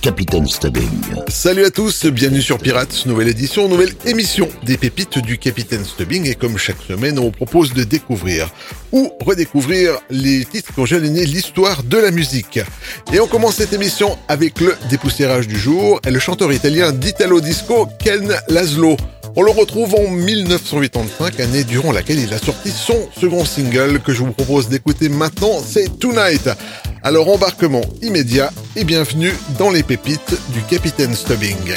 Capitaine Stubbing. Salut à tous, bienvenue sur Pirates, nouvelle édition, nouvelle émission des pépites du Capitaine Stubbing et comme chaque semaine on propose de découvrir ou redécouvrir les titres qui ont jalonné l'histoire de la musique. Et on commence cette émission avec le dépoussiérage du jour et le chanteur italien d'Italo Disco Ken Laszlo. On le retrouve en 1985, année durant laquelle il a sorti son second single que je vous propose d'écouter maintenant, c'est Tonight. Alors embarquement immédiat et bienvenue dans les pépites du Capitaine Stubbing.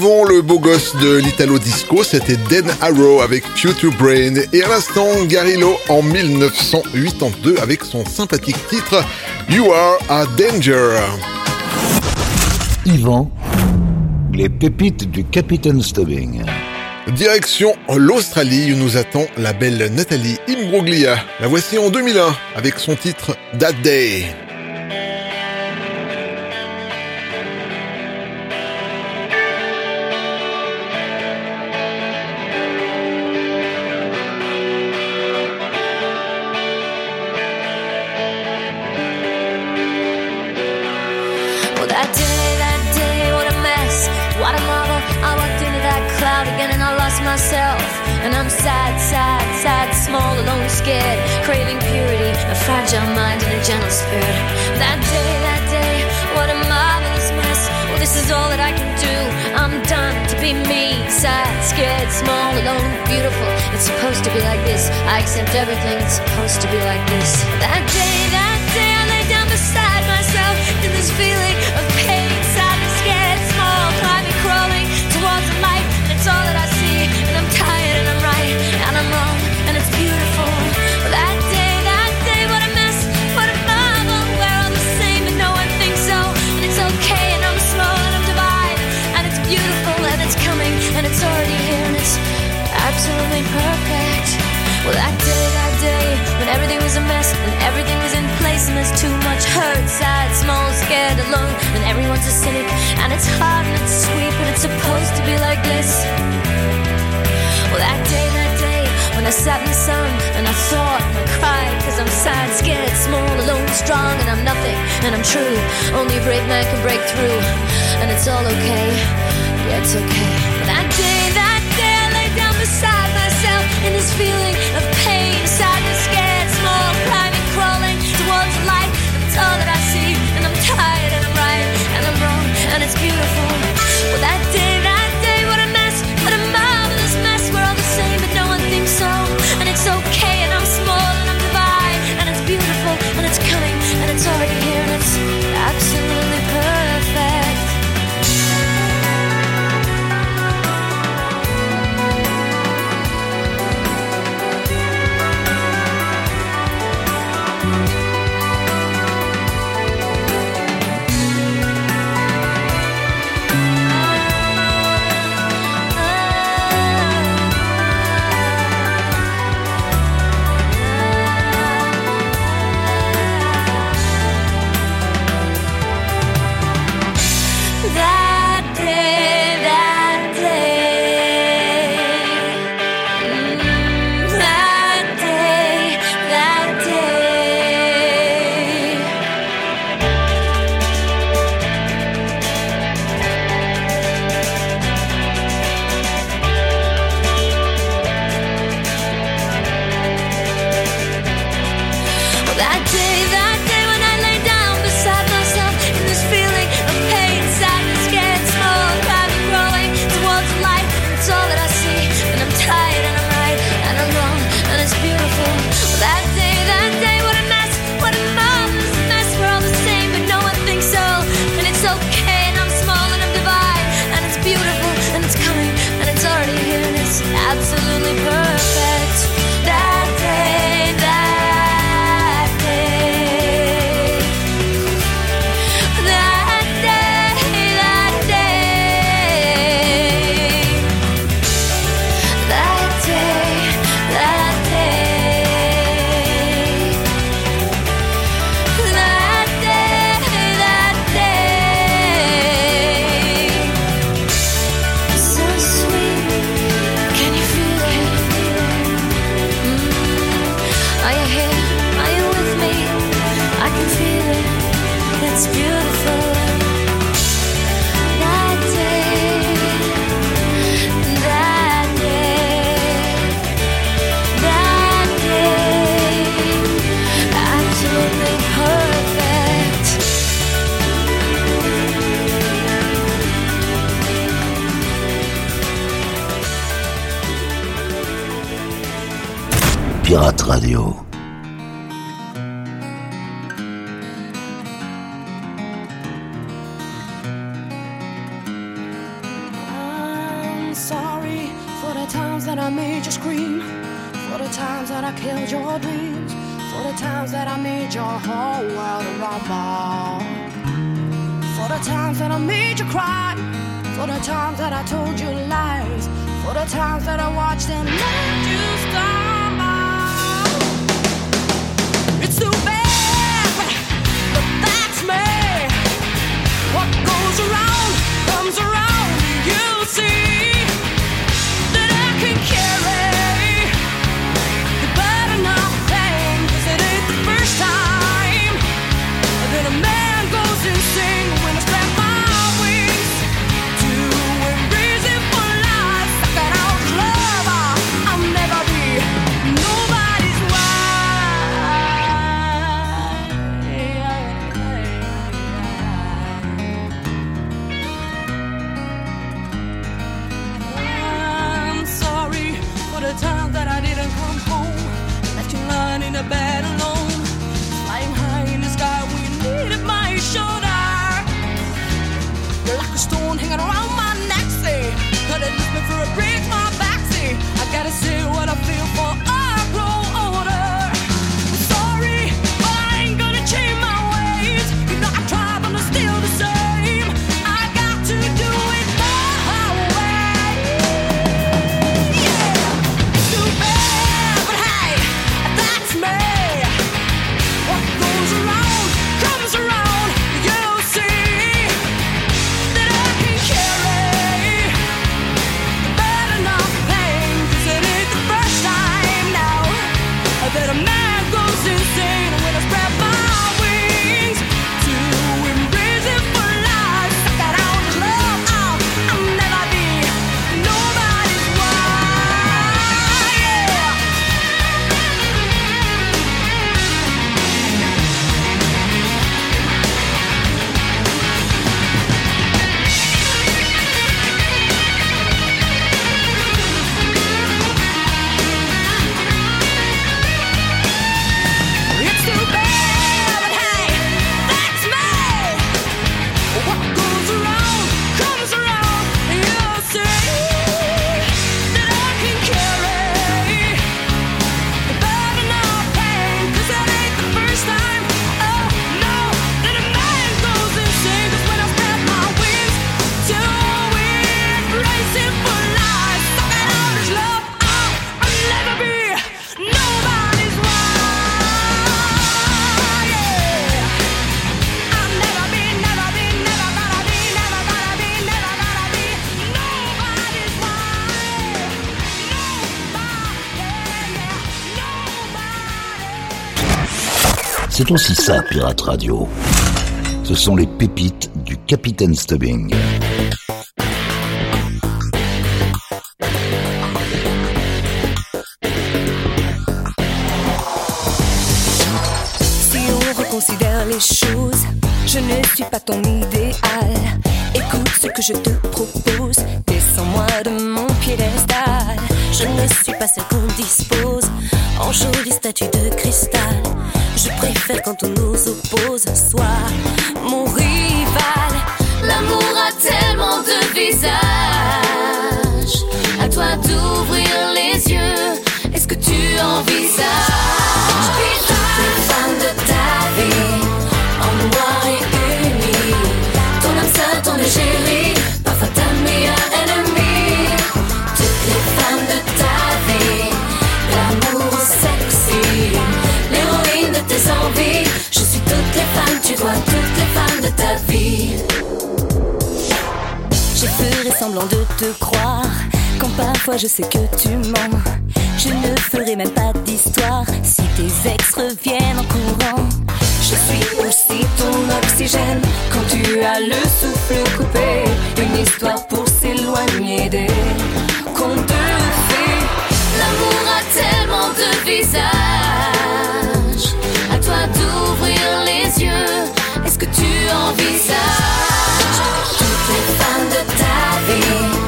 avant le beau gosse de l'Italo Disco, c'était Den Arrow avec Pewter Brain. Et à l'instant, Garillo en 1982 avec son sympathique titre You Are a Danger. Yvan, les pépites du Capitaine Stubbing. Direction l'Australie nous attend la belle Nathalie Imbruglia. La voici en 2001 avec son titre That Day. beautiful. It's supposed to be like this. I accept everything. It's supposed to be like this. That day, that day, I lay down beside myself in this feeling. is a mess and everything is in place and there's too much hurt, sad, small, scared, alone, and everyone's a cynic and it's hard and it's sweet, but it's supposed to be like this. Well, that day, that day when I sat in the sun and I thought and I cried because I'm sad, scared, small, alone, strong, and I'm nothing and I'm true. Only a brave man can break through, and it's all okay. Yeah, it's okay. That day, that day, I lay down beside myself in this feeling of beautiful. Pirate Radio. I'm sorry for the times that I made you scream, for the times that I killed your dreams, for the times that I made your whole world a rumble, for the times that I made you cry, for the times that I told you lies, for the times that I watched and let you stumble. Comes around. You see C'est aussi ça, Pirate Radio. Ce sont les pépites du Capitaine Stubbing. Si on reconsidère les choses, je ne suis pas ton idéal. Écoute ce que je te propose, descends-moi de mon piédestal. Je ne suis pas celle qu'on dispose en jolie statue de cristal quand on nous oppose Sois mon rival. L'amour a tellement de visages. À toi d'ouvrir les yeux. Est-ce que tu envisages? fois je sais que tu mens. Je ne ferai même pas d'histoire si tes ex reviennent en courant. Je suis aussi ton oxygène quand tu as le souffle coupé. Une histoire pour s'éloigner des contes de fées. L'amour a tellement de visages. À toi d'ouvrir les yeux. Est-ce que tu envisages toutes les femmes de ta vie?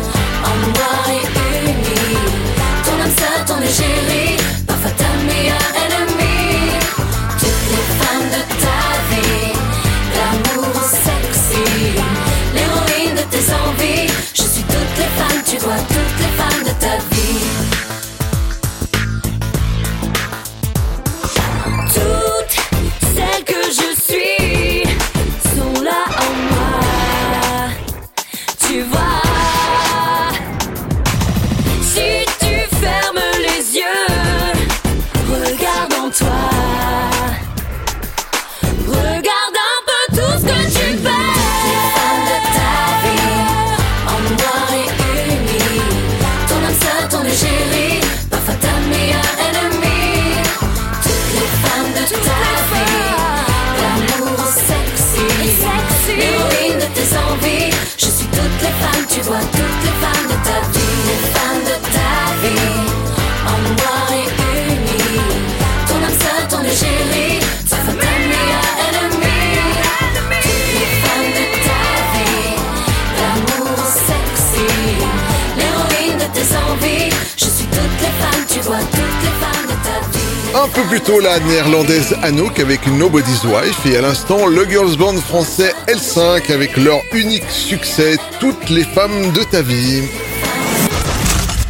Un peu plus tôt la néerlandaise Anouk avec Nobody's Wife et à l'instant le girls band français L5 avec leur unique succès Toutes les femmes de ta vie.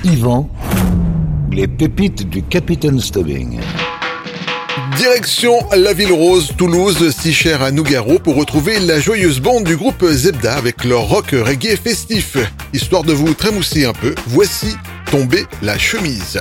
Yvan, les pépites du Capitaine Stubbing. Direction la Ville Rose, Toulouse, si chère à Nougaro, pour retrouver la joyeuse bande du groupe Zebda avec leur rock reggae festif. Histoire de vous trémousser un peu, voici Tomber la chemise.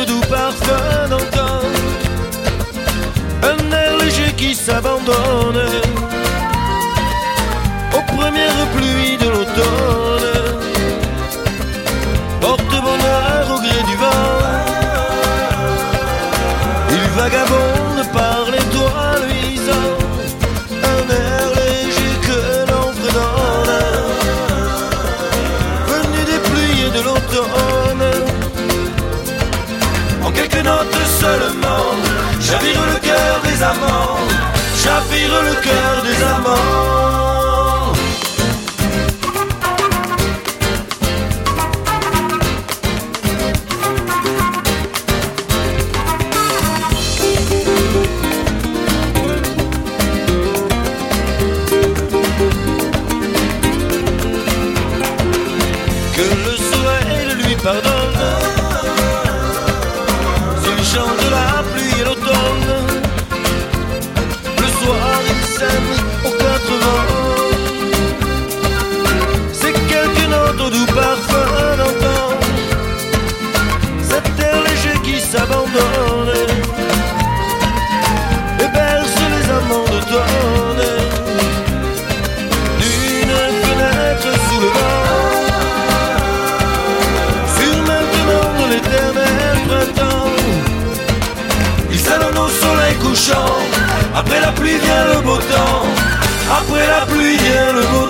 au doux parfum d'automne, un air léger qui s'abandonne aux premières pluies de l'automne, porte bonheur au gré du vent. girl la pluie vient le beau temps. Après la pluie vient le beau temps.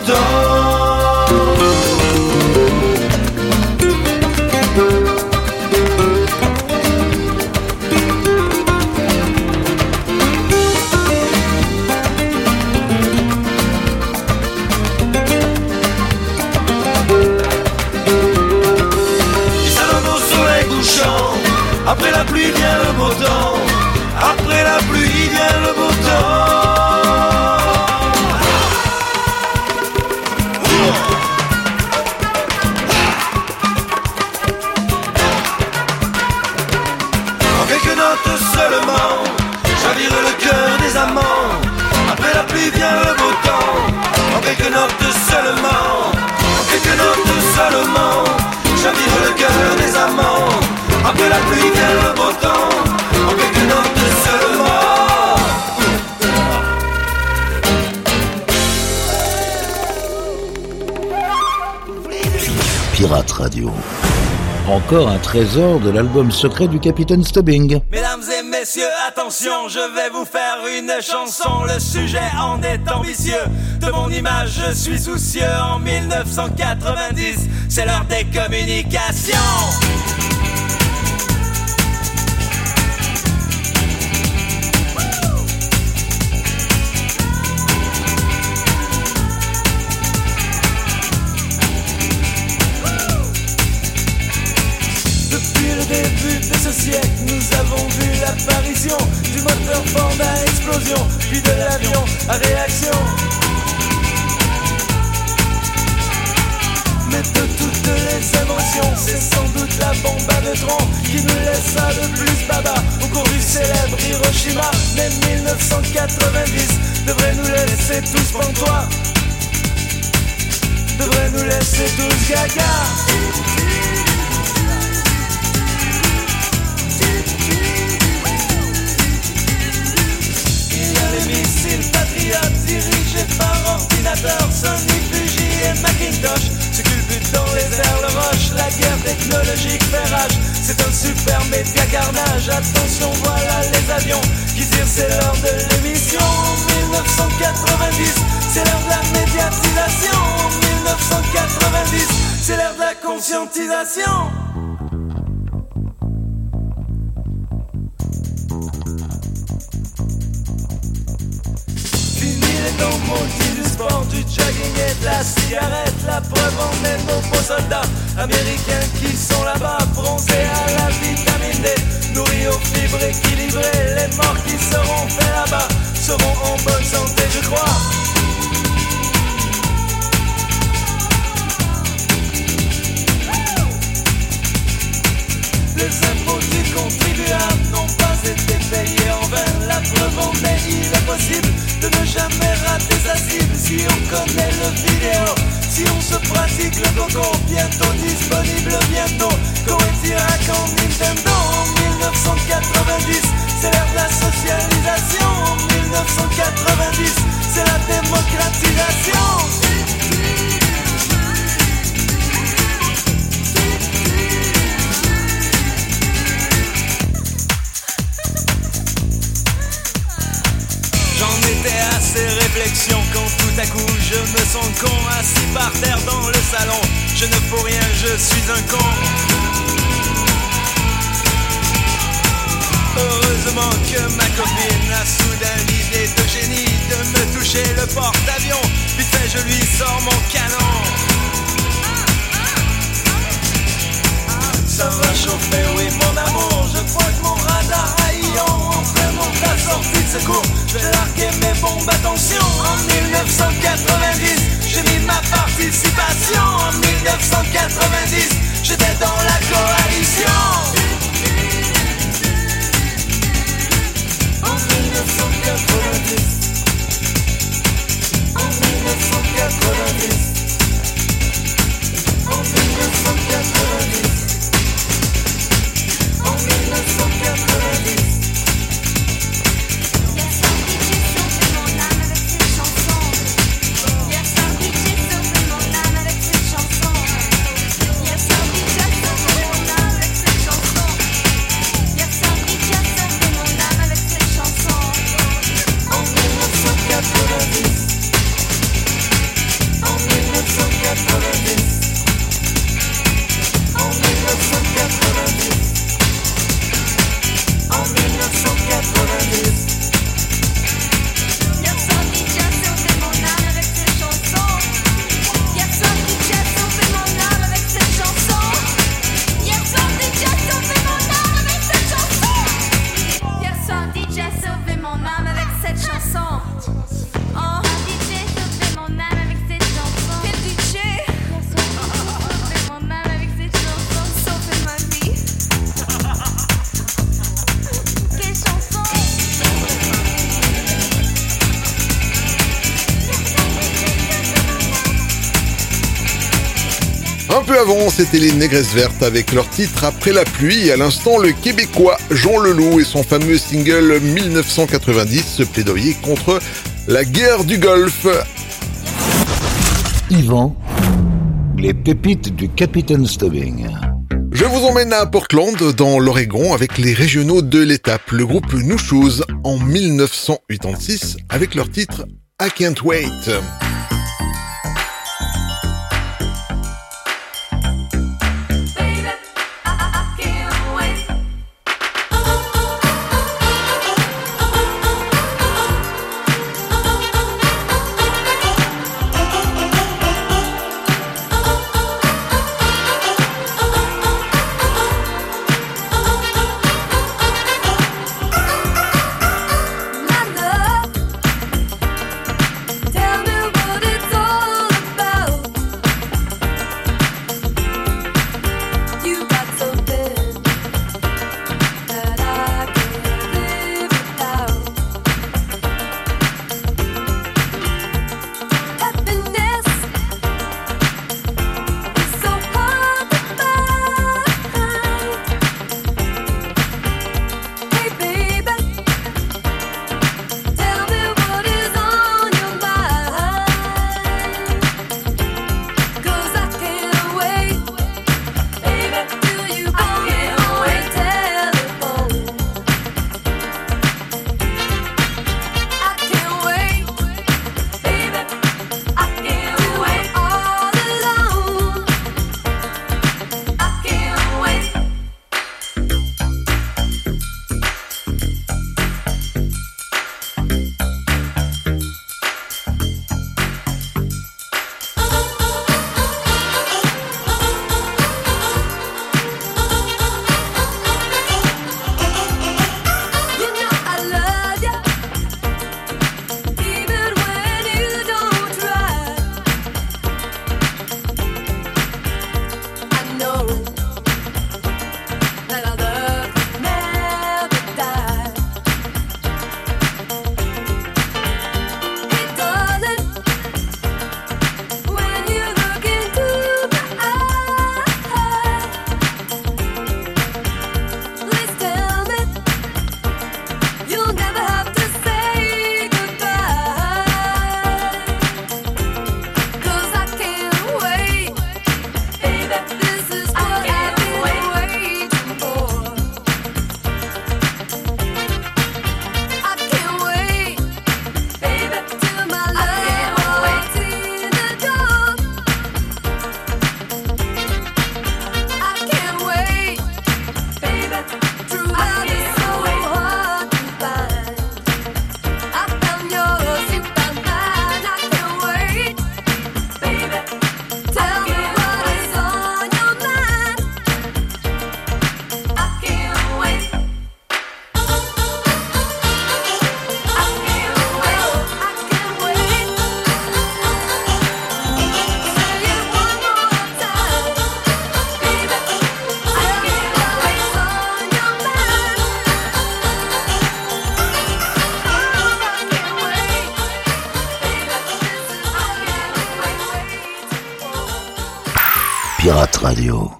encore un trésor de l'album secret du capitaine Stubbing. Mesdames et messieurs, attention, je vais vous faire une chanson. Le sujet en est ambitieux. De mon image, je suis soucieux. En 1990, c'est l'heure des communications. réaction. Mais de toutes les émotions, c'est sans doute la bombe à neutrons qui nous laissa le plus baba. Au cours du célèbre Hiroshima, mais 1990 devrait nous laisser tous pantois. Devrait nous laisser tous gaga. Les missiles patriotes dirigés par ordinateur Sony, Fuji et Macintosh culbute dans les airs le roche La guerre technologique fait rage. C'est un super média carnage Attention voilà les avions qui tirent C'est l'heure de l'émission. 1990 C'est l'heure de la médiatisation. 1990 C'est l'heure de la conscientisation du jogging et de la cigarette. La preuve en est nos beaux soldats américains qui sont là-bas, bronzés à la vitamine D, nourris aux fibres équilibrées. Les morts qui seront faits là-bas seront en bonne santé, je crois. Les impôts du contribuable n'ont été payés en vain. La preuve en est, il est possible de ne jamais rater sa cible si on connaît le vidéo. Si on se pratique le coco, bientôt disponible, bientôt. Koetira quand Nintendo en 1990, c'est l'ère de la socialisation. En 1990, c'est la démocratisation. J'en étais à ces réflexions quand tout à coup je me sens con assis par terre dans le salon. Je ne fous rien, je suis un con. Heureusement que ma copine a soudain l'idée de génie de me toucher le porte-avions. Vite fait, je lui sors mon canon. Ça va chauffer, oui mon amour Je crois que mon radar Représente la sortie de secours. Je vais larguer mes bombes, attention En 1990 J'ai mis ma participation En 1990 J'étais dans la coalition. En 1990 En 1990 En 1990 en 1990 Un peu avant, c'était les Négresses Vertes avec leur titre Après la pluie. À l'instant, le Québécois Jean Leloup et son fameux single 1990, ce plaidoyer contre la guerre du Golfe. Yvan, les pépites du Capitaine Stubbing. Je vous emmène à Portland, dans l'Oregon, avec les régionaux de l'étape, le groupe New Shoes, en 1986, avec leur titre I Can't Wait. Pirate Radio.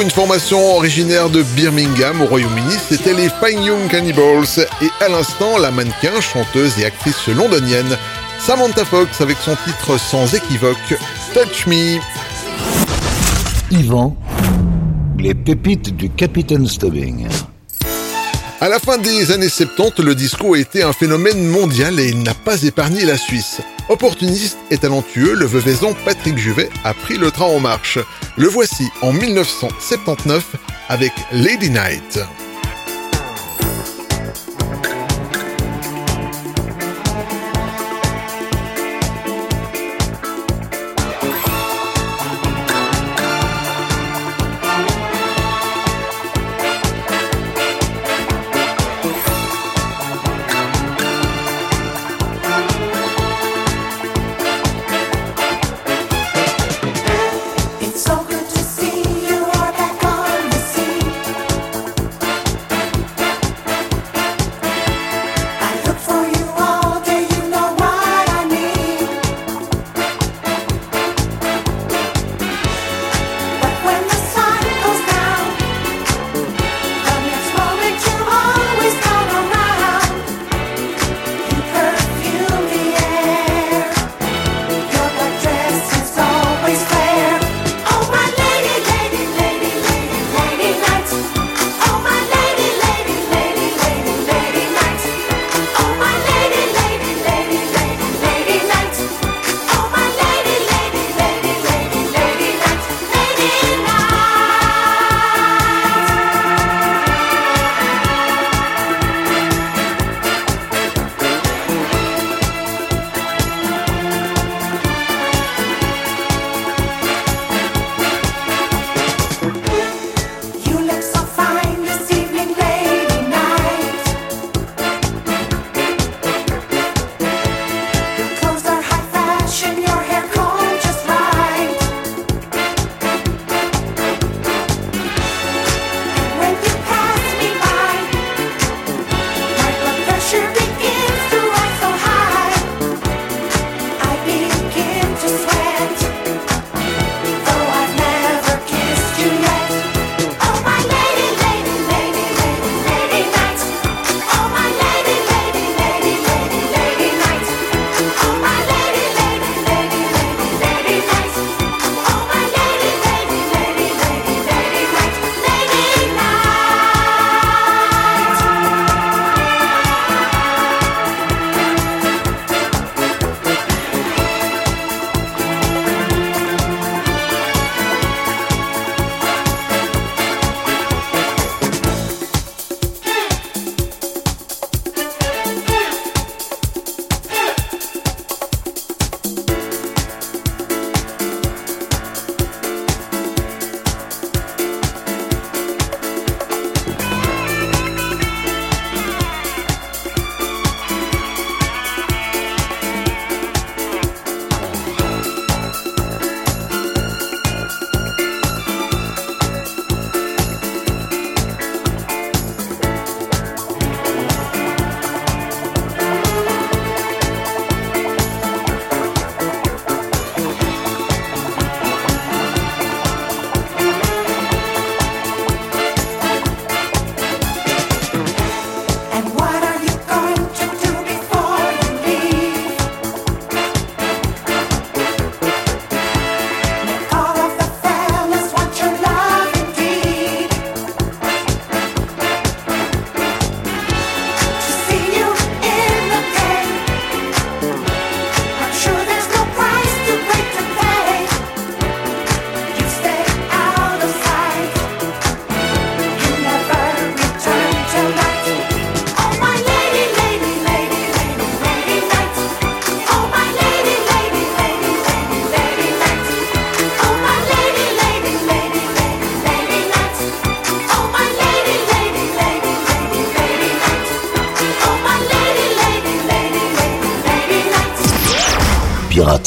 Une formation originaire de Birmingham au Royaume-Uni, c'était les Fine Young Cannibals et à l'instant la mannequin, chanteuse et actrice londonienne Samantha Fox avec son titre sans équivoque Touch Me. Yvan, les pépites du Capitaine Stubbing. À la fin des années 70, le disco a été un phénomène mondial et il n'a pas épargné la Suisse. Opportuniste et talentueux, le veuvaison Patrick Juvet a pris le train en marche. Le voici en 1979 avec Lady Night.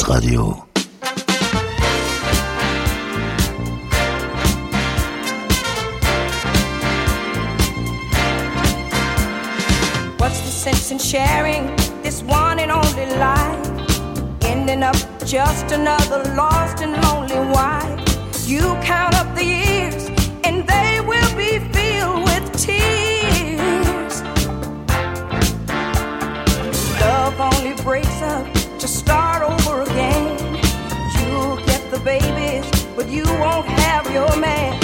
Chaosradio. What's the sense in sharing this one and only life? Ending up just another lost and lonely wife. You count up the years, and they will be filled with tears. Love only breaks up you won't have your man.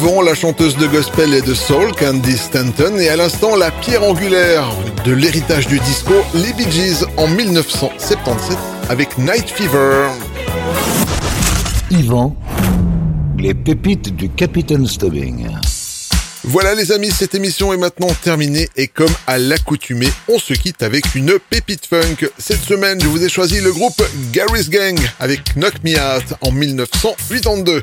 Avant, la chanteuse de gospel et de soul, Candy Stanton, et à l'instant, la pierre angulaire de l'héritage du disco, les Bee Gees en 1977 avec Night Fever. Yvan, les pépites du Capitaine Stubbing. Voilà les amis, cette émission est maintenant terminée et comme à l'accoutumée, on se quitte avec une pépite funk. Cette semaine, je vous ai choisi le groupe Gary's Gang avec Knock Me Out en 1982.